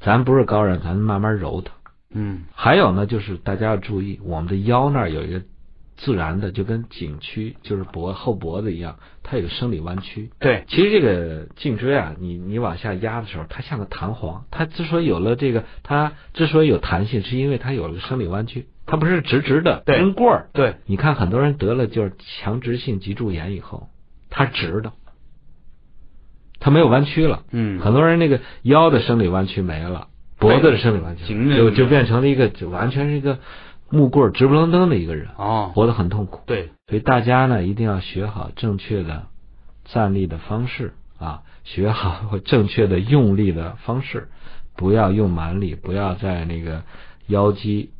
咱不是高人，咱慢慢揉他。嗯，还有呢，就是大家要注意，我们的腰那儿有一个自然的，就跟颈区，就是脖后脖子一样，它有个生理弯曲。对，其实这个颈椎啊，你你往下压的时候，它像个弹簧。它之所以有了这个，它之所以有弹性，是因为它有了个生理弯曲，它不是直直的对跟棍儿。对，你看很多人得了就是强直性脊柱炎以后，它直的，它没有弯曲了。嗯，很多人那个腰的生理弯曲没了，脖子的生理弯曲颈就就变成了一个就完全是一个木棍直不愣登的一个人，哦，活得很痛苦。对，所以大家呢一定要学好正确的站立的方式啊，学好正确的用力的方式，不要用蛮力，不要在那个腰肌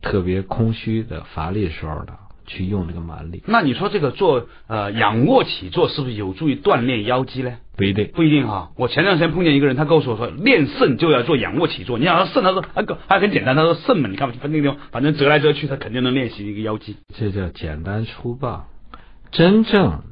特别空虚的乏力的时候呢去用这个蛮力，那你说这个做呃仰卧起坐是不是有助于锻炼腰肌呢？不一定。不一定哈。我前段时间碰见一个人，他告诉我说，练肾就要做仰卧起坐。你想他肾，他说还还很简单，他说肾嘛，你看那个地方，反正折来折去，他肯定能练习一个腰肌。这叫简单粗暴，真正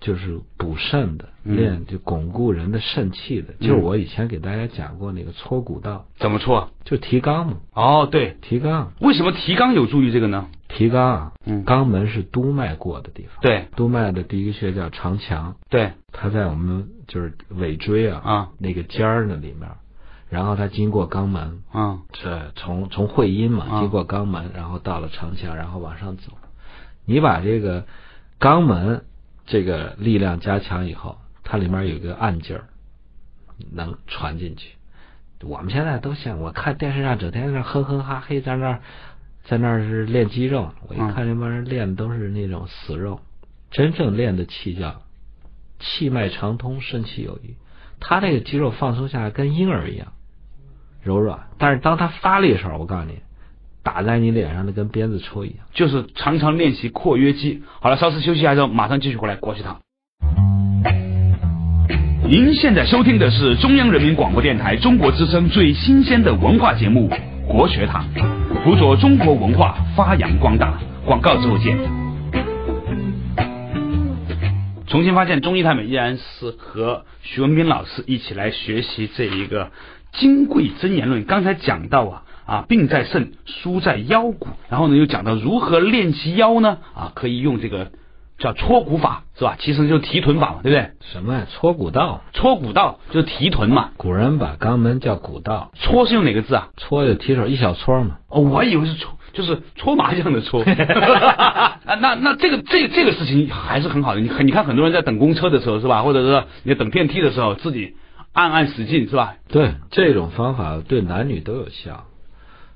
就是补肾的，嗯。练就巩固人的肾气的，就是我以前给大家讲过那个搓骨道，怎么搓？就提肛嘛，哦，对，提肛，为什么提肛有助于这个呢？提肛啊，嗯。肛门是督脉过的地方，对。督脉的第一个穴叫长强，对。它在我们就是尾椎啊啊那个尖儿那里面，然后它经过肛门，啊。这从从会阴嘛，啊经过肛门，然后到了长腔，然后往上走。你把这个肛门这个力量加强以后，它里面有一个暗劲儿，能传进去。我们现在都像我看电视上整天在那哼哼哈嘿，在那儿在那儿是练肌肉，我一嗯看这帮人练的都是那种死肉，真正练的气叫气脉畅通，肾气有余。他这个肌肉放松下来，跟婴儿一样柔软，但是当他发力的时候，我告诉你，打在你脸上的跟鞭子抽一样。就是常常练习括约肌。好了，稍事休息一下之后，马上继续回来国学堂。您现在收听的是中央人民广播电台中国之声最新鲜的文化节目《国学堂》，辅佐中国文化发扬光大。广告之后见。重新发现中医太美依然是和徐文斌老师一起来学习这一个《金匮真言论》。刚才讲到啊啊，病在肾，疏在腰骨，然后呢又讲到如何练其腰呢？啊，可以用这个叫搓骨法，是吧？其实就是提臀法嘛，对不对？什么呀？搓骨道，搓骨道就是提臀嘛。古人把肛门叫骨道，搓是用哪个字啊？搓就提手一小撮嘛。哦，我以为是搓，就是搓麻将的搓。[laughs] 啊，那那这个这个这个事情还是很好的。你你看很多人在等公车的时候是吧，或者是你等电梯的时候，自己暗暗使劲是吧？对，这种方法对男女都有效。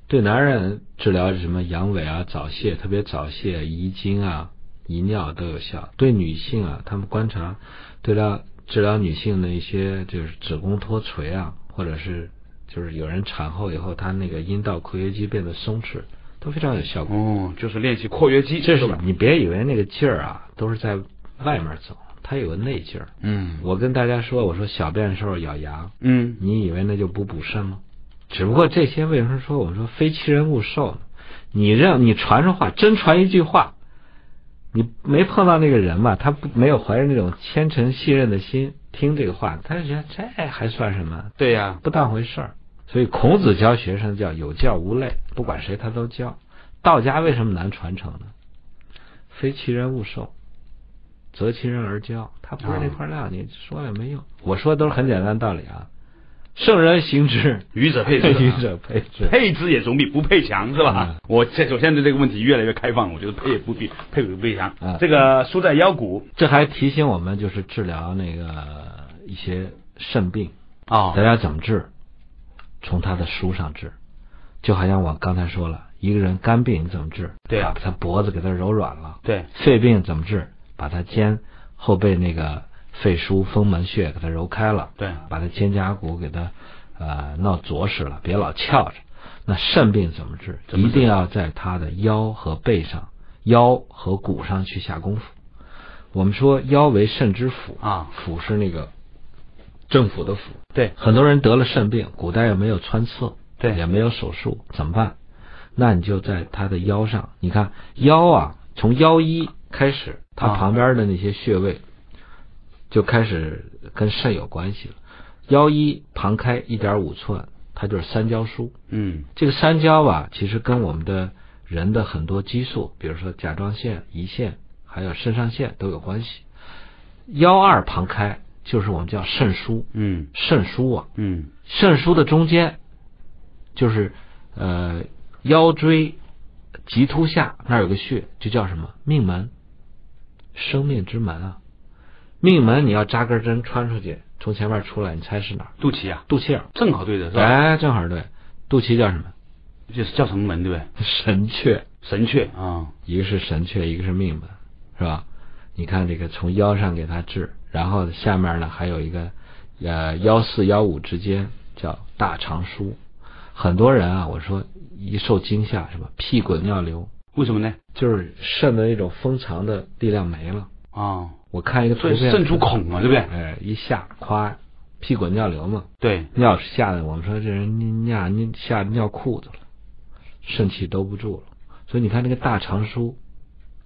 对男人治疗什么阳痿啊、早泄，特别早泄、遗精啊、遗尿都有效。对女性啊，他们观察对了治疗女性的一些就是子宫脱垂啊，或者是就是有人产后以后，她那个阴道括约肌变得松弛，都非常有效果。哦，就是练习括约肌，这是吧？你别以为那个劲儿啊都是在外面走，它有个内劲儿。嗯我跟大家说，我说小便的时候咬牙，嗯你以为那就不补肾吗？只不过这些为什么说我们说非其人勿受呢？你让你传出话，真传一句话，你没碰到那个人嘛，他不没有怀着那种虔诚信任的心听这个话，他就觉得这还算什么？对呀、不当回事儿。所以孔子教学生叫有教无类，不管谁他都教。道家为什么难传承呢？非其人勿受，择其人而教。他不是那块料，你说了也没用。我说的都是很简单的道理啊。圣人行之，愚者配之啊愚者配之。配之也总比不配强，是吧？嗯我这首先对这个问题越来越开放，我觉得配也不必配不配强。嗯这个输在腰骨这还提醒我们，就是治疗那个一些肾病，啊大家怎么治？从他的书上治。就好像我刚才说了，一个人肝病你怎么治？对啊把他脖子给他揉软了。对，肺病怎么治？把他肩后背那个肺腧、风门穴给它揉开了，对把他肩胛骨给它呃闹着实了，别老翘着。那肾病怎么治？一定要在他的腰和背上、腰和骨上去下功夫。我们说腰为肾之府啊府是那个政府的府。对很多人得了肾病，古代又没有穿刺，对也没有手术，怎么办？那你就在他的腰上，你看腰啊，从腰一开始，它啊旁边的那些穴位就开始跟肾有关系了。腰一旁开一点五寸，它就是三焦枢。嗯这个三焦吧，其实跟我们的人的很多激素，比如说甲状腺、胰腺，还有肾上腺都有关系。腰二旁开就是我们叫肾腧，嗯肾腧啊，嗯肾腧的中间就是呃腰椎棘突下那儿有个穴，就叫什么命门，生命之门啊。命门你要扎根针穿出去，从前面出来，你猜是哪儿？肚脐啊，肚脐眼。正好对着是吧？哎，正好对，肚脐叫什么？就是叫什么门对不对？神阙，神阙啊，一个是神阙，一个是命门，是吧？你看这个从腰上给它治，然后下面呢还有一个呃幺四幺五之间叫大肠腧。很多人啊，我说一受惊吓，什么屁滚尿流，为什么呢？就是肾的那种封藏的力量没了。啊，我看一个图片，渗出孔嘛，对不对？哎，一下夸屁滚尿流嘛，对，尿吓得我们说这人尿尿吓得尿裤子了，肾气兜不住了。所以你看这个大肠腧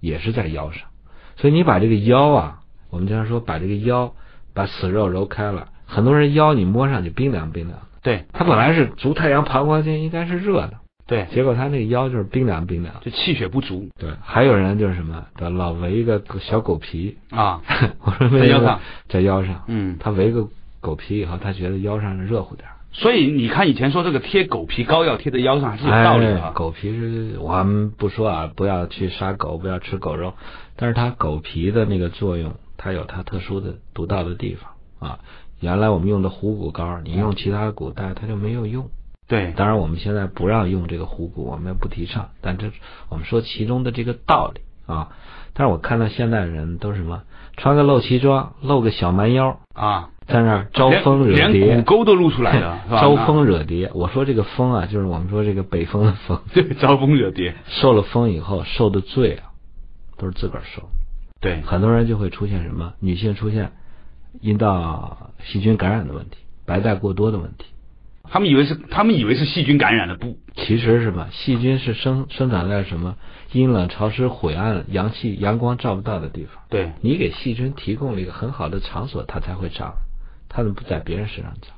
也是在腰上，所以你把这个腰啊，我们经常说把这个腰把死肉揉开了，很多人腰你摸上去冰凉冰凉，对。它本来是足太阳膀胱经应该是热的，对，结果他那个腰就是冰凉冰凉。就气血不足对，还有人就是什么，老围一个小狗皮，啊，[laughs] 我说在腰上，在腰上，嗯，他围个狗皮以后，他觉得腰上热乎点儿。所以你看以前说这个贴狗皮膏药贴在腰上还是有道理的啊。哎狗皮是我们不说啊，不要去杀狗，不要吃狗肉，但是它狗皮的那个作用，它有它特殊的独到的地方啊。原来我们用的虎骨膏，你用其他的骨带它就没有用。对，当然我们现在不让用这个虎骨，我们也不提倡，但这我们说其中的这个道理啊。但是我看到现在人都是什么，穿个露脐装，露个小蛮腰，啊，在那儿招蜂惹连连蝶骨，沟都露出来了，[laughs] 招蜂惹蝶。我说这个蜂啊，就是我们说这个北风的风。[laughs] 对，招蜂惹蝶，受了风以后受的罪啊，都是自个儿受。对，很多人就会出现什么？女性出现阴道细菌感染的问题，白带过多的问题。他们以为是他们以为是细菌感染的，不，其实是什么？细菌是生生长在什么阴冷潮湿、晦暗、阳气阳光照不到的地方。对，你给细菌提供了一个很好的场所，它才会长。它怎么不在别人身上长？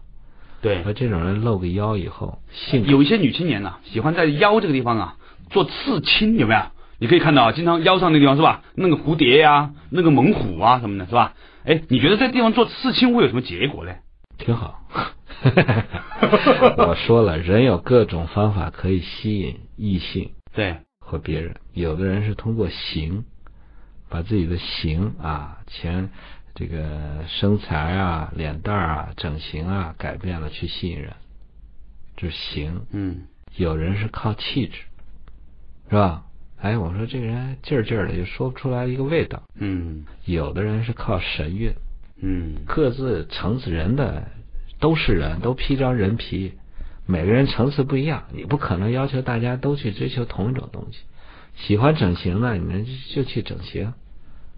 对，而这种人露个腰以后，性有一些女青年呐、喜欢在腰这个地方啊做刺青，有没有？你可以看到啊，经常腰上那地方是吧？弄个蝴蝶呀、弄个猛虎啊什么的，是吧？哎，你觉得这地方做刺青会有什么结果嘞？挺好。[laughs] 我说了，人有各种方法可以吸引异性对，和别人。有的人是通过形，把自己的形啊、前这个身材啊、脸蛋儿啊、整形啊改变了去吸引人，这是形。嗯，有人是靠气质，是吧？哎，我说这个人劲儿劲儿的，就说不出来一个味道。嗯有的人是靠神韵，嗯各自层次人的都是人，都披张人皮，每个人层次不一样，你不可能要求大家都去追求同一种东西。喜欢整形的，你们就去整形，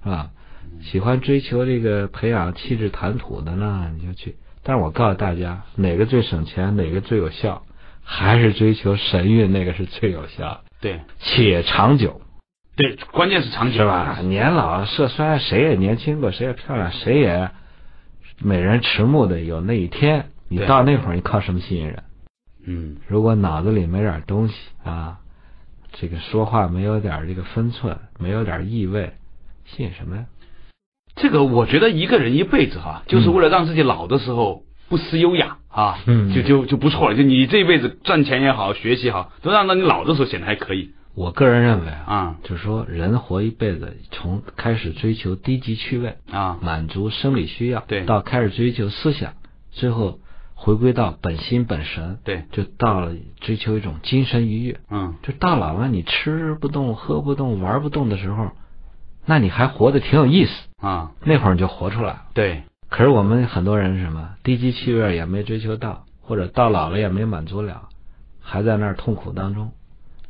是吧？喜欢追求这个培养气质谈吐的呢，你就去。但是我告诉大家，哪个最省钱，哪个最有效，还是追求神韵，那个是最有效，对且长久。对，关键是长久是吧？年老色衰，谁也年轻过，谁也漂亮，谁也美人迟暮的有那一天。你到那会儿，你靠什么吸引人？嗯如果脑子里没点东西啊，这个说话没有点这个分寸，没有点意味，吸引什么呀？这个我觉得一个人一辈子哈，就是为了让自己老的时候不失优雅啊，嗯就就就不错了。就你这一辈子赚钱也好，学习也好，都让到你老的时候显得还可以我个人认为啊，啊就是说人活一辈子，从开始追求低级趣味，啊，满足生理需要，对到开始追求思想，最后回归到本心本神，对，就到了追求一种精神愉悦。嗯就到老了，你吃不动、喝不动、玩不动的时候，那你还活得挺有意思。啊，那会儿你就活出来了。对，可是我们很多人是什么低级趣味也没追求到，或者到老了也没满足了，还在那儿痛苦当中，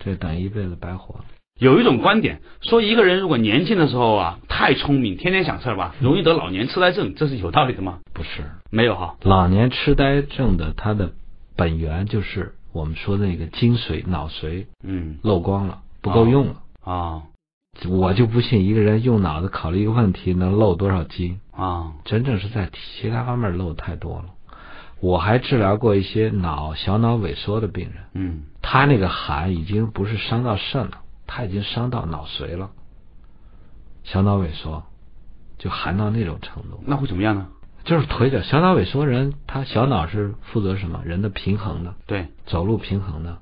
这等于一辈子白活了。有一种观点说，一个人如果年轻的时候啊太聪明，天天想事儿吧，容易得老年痴呆症，这是有道理的吗？不是，没有哈，老年痴呆症的它的本源就是我们说的那个精髓脑髓嗯漏光了，不够用了。啊我就不信一个人用脑子考虑一个问题能漏多少斤。啊真正是在其他方面漏太多了。我还治疗过一些脑小脑萎缩的病人，嗯。他那个寒已经不是伤到肾了，他已经伤到脑髓了，小脑萎缩就寒到那种程度，那会怎么样呢？就是腿脚小脑萎缩人，他小脑是负责什么？人的平衡的，对，走路平衡的，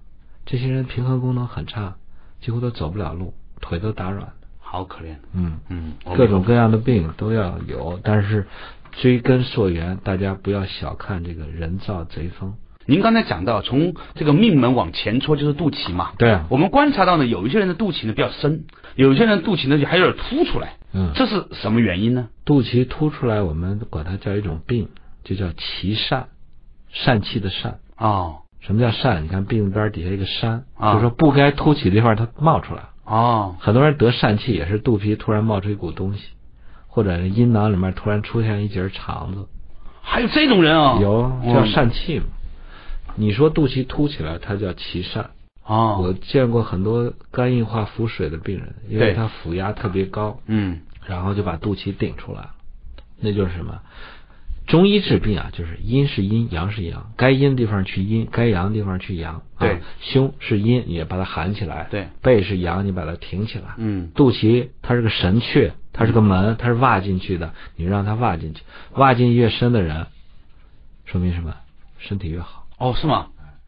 这些人平衡功能很差，几乎都走不了路，腿都打软。好可怜，嗯，嗯，各种各样的病都要有，但是追根溯源，大家不要小看这个人造贼风。您刚才讲到，从这个命门往前戳就是肚脐嘛。对啊，我们观察到呢，有一些人的肚脐呢比较深，有一些人的肚脐呢就还有点凸出来，嗯，这是什么原因呢？肚脐凸出来，我们管它叫一种病，就叫脐疝，疝气的疝。哦什么叫疝？你看病字边底下一个山，啊就是说不该凸起的地方它冒出来。哦很多人得疝气也是肚皮突然冒出一股东西，或者阴囊里面突然出现一节肠子，还有这种人啊、有嗯叫疝气嘛。你说肚脐凸起来，它叫脐疝。哦，我见过很多肝硬化腹水的病人，因为他腹压特别高，嗯然后就把肚脐顶出来了，那就是什么？中医治病啊，就是阴是阴，阳是阳，该阴的地方去阴，该阳的地方去阳。啊对，胸是阴，你也把它含起来；对，背是阳，你把它挺起来。嗯肚脐它是个神阙，它是个门，它是挖进去的，你让它挖进去，挖进越深的人，说明什么？身体越好。哦是吗？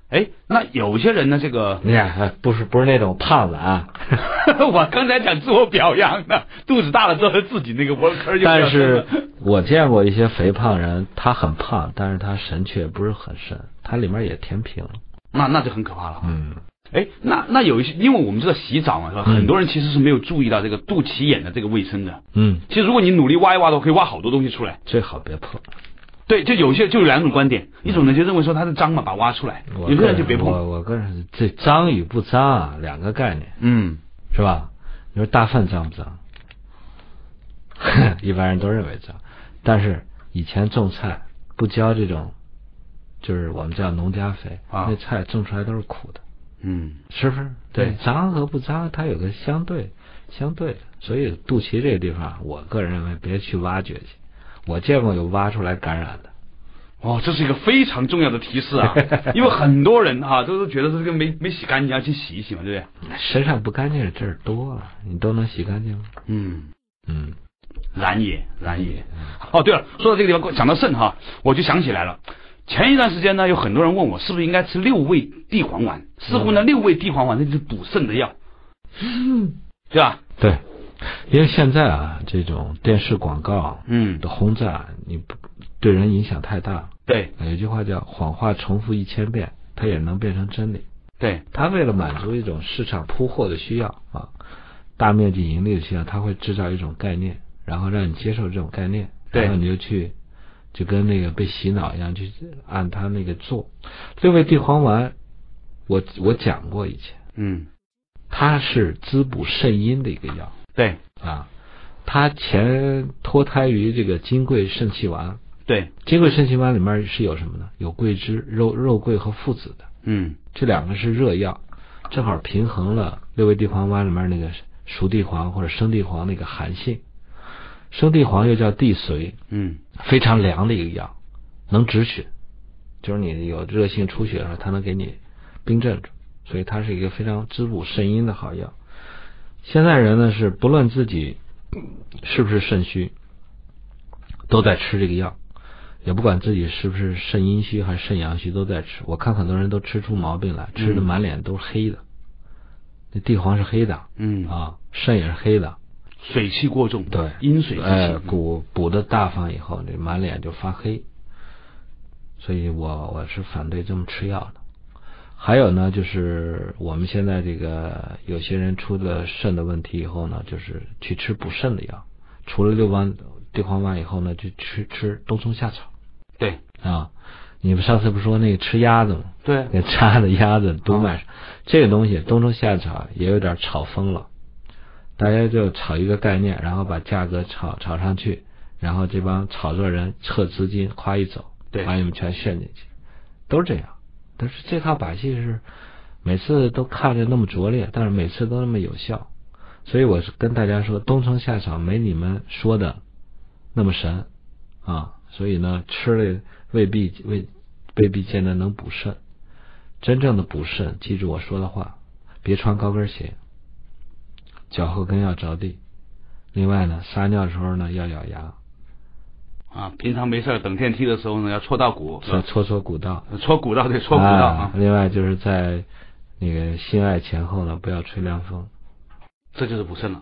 哎，那有些人呢，这个你看，哎不是不是那种胖子啊，[laughs] 我刚才讲自我表扬呢，肚子大了之后自己那个窝坑就但是我见过一些肥胖人，他很胖，但是他神却不是很深，他里面也填平了。那那就很可怕了。嗯，哎，那那有一些，因为我们知道洗澡嘛，是吧？嗯很多人其实是没有注意到这个肚脐眼的这个卫生的。嗯，其实如果你努力挖一挖的话，可以挖好多东西出来。最好别碰。对，就有些就有两种观点，一种呢就认为说它是脏嘛，把它挖出来；我有些人就别碰。我我个人是这脏与不脏啊，两个概念，嗯，是吧？你说大粪脏不脏？[laughs] 一般人都认为脏，但是以前种菜不浇这种，就是我们叫农家肥，啊那菜种出来都是苦的。嗯，是不是？对脏和不脏，它有个相对相对的，所以肚脐这个地方，我个人认为别去挖掘去。我见过有挖出来感染的，哦，这是一个非常重要的提示啊，[laughs] 因为很多人哈、都是觉得这个没没洗干净，要去洗一洗嘛，对不对？[laughs] 身上不干净的地儿多了，你都能洗干净吗？嗯，嗯，然也，然也。哦，对了，说到这个地方，讲到肾哈，我就想起来了。前一段时间呢，有很多人问我是不是应该吃六味地黄丸，似乎呢，六味地黄丸那就是补肾的药，对吧？对，因为现在啊，这种电视广告嗯，的轰炸，你不对人影响太大。对有句话叫“谎话重复一千遍，它也能变成真理”。对，他为了满足一种市场铺货的需要啊，大面积盈利的需要，他会制造一种概念，然后让你接受这种概念，然后你就去，就跟那个被洗脑一样，就按他那个做。六味地黄丸，我我讲过以前，嗯，它是滋补肾阴的一个药对啊。它前脱胎于这个金匮肾气丸，对，金匮肾气丸里面是有什么呢？有桂枝、肉肉桂和附子的，嗯这两个是热药，正好平衡了六味地黄丸里面那个熟地黄或者生地黄那个寒性。生地黄又叫地髓，嗯。非常凉的一个药，能止血，就是你有热性出血的时候，它能给你冰镇住，所以它是一个非常滋补肾阴的好药。现在人呢是不论自己是不是肾虚，都在吃这个药，也不管自己是不是肾阴虚还是肾阳虚，都在吃。我看很多人都吃出毛病来，吃的满脸都是黑的，那地黄是黑的嗯，啊，肾也是黑的，水气过重，对阴水之哎，气，补补的大方以后，你满脸就发黑，所以我我是反对这么吃药的。还有呢，就是我们现在这个有些人出了肾的问题以后呢，就是去吃补肾的药，除了六丸地黄丸以后呢，就吃吃冬虫夏草。对。啊。你们上次不是说那个吃鸭子吗？对，[laughs] 给扎的鸭子毒脉上，这个东西冬虫夏草也有点炒疯了，大家就炒一个概念，然后把价格炒炒上去，然后这帮炒作人撤资金，夸一走，对把你们全陷进去，都是这样。但是这套把戏是每次都看着那么拙劣，但是每次都那么有效，所以我是跟大家说，冬虫夏草没你们说的那么神啊，所以呢，吃了未必未未必见得能补肾。真正的补肾，记住我说的话，别穿高跟鞋，脚后跟要着地。另外呢，撒尿的时候呢要咬牙，啊，平常没事等电梯的时候呢，要搓到骨，搓搓搓骨道。搓骨道对，搓骨道啊啊，另外就是在那个性爱前后呢，不要吹凉风。这就是补肾了。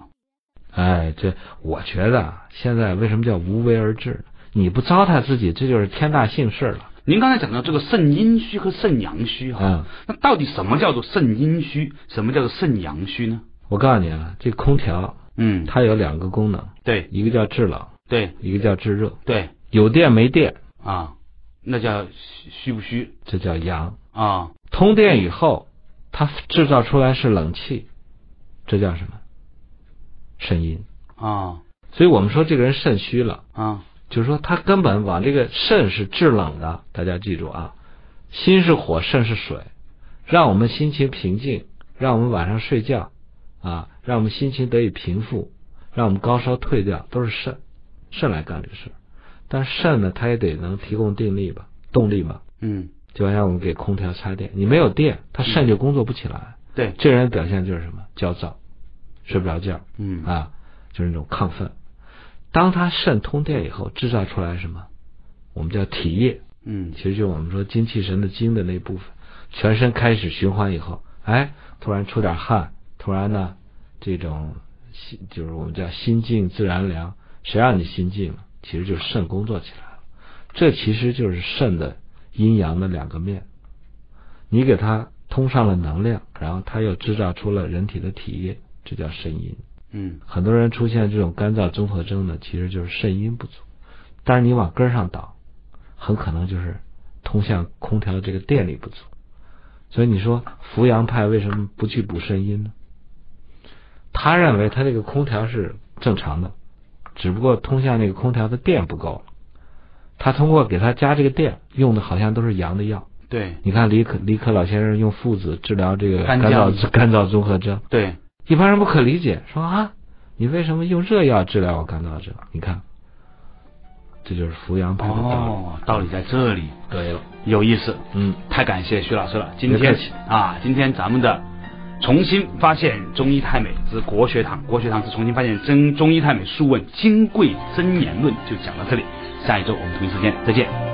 哎，这我觉得啊现在为什么叫无为而治？你不糟蹋自己，这就是天大幸事了。您刚才讲到这个肾阴虚和肾阳虚哈，嗯，那到底什么叫做肾阴虚，什么叫做肾阳虚呢？我告诉你啊，这空调嗯，它有两个功能，对一个叫制冷，对一个叫制热。对有电没电，啊，那叫虚虚不虚这叫阳。啊？通电以后，它制造出来是冷气，这叫什么？肾阴。啊所以我们说这个人肾虚了，啊就是说他根本往这个肾是制冷的，大家记住啊，心是火，肾是水，让我们心情平静，让我们晚上睡觉啊，让我们心情得以平复，让我们高烧退掉，都是肾，肾来干这个事儿。但肾呢，它也得能提供定力吧，动力吧，嗯，就好像我们给空调插电，你没有电，它肾就工作不起来。对，这人的表现就是什么？焦躁，睡不着觉嗯啊，就是那种亢奋。当他肾通电以后，制造出来什么？我们叫体液，嗯其实就是我们说精气神的精的那部分，全身开始循环以后，哎，突然出点汗，突然呢，这种心就是我们叫心静自然凉。谁让你心静了？其实就是肾工作起来了。这其实就是肾的阴阳的两个面。你给它通上了能量，然后它又制造出了人体的体液，这叫肾阴。嗯很多人出现这种干燥综合征呢，其实就是肾阴不足。但是你往根儿上倒，很可能就是通向空调的这个电力不足。所以你说扶阳派为什么不去补肾阴呢？他认为他这个空调是正常的，只不过通向那个空调的电不够了。他通过给他加这个电，用的好像都是阳的药。对你看李可李可老先生用附子治疗这个干燥干燥综合征，对，一般人不可理解，说啊，你为什么用热药治疗我干燥症？你看，这就是扶阳派的道理。哦，道理在这里，对了，有意思。嗯，太感谢徐老师了。今天啊，今天咱们的重新发现中医太美之国学堂，国学堂是重新发现真中医太美素问金匮真言论就讲到这里，下一周我们同一时间再见。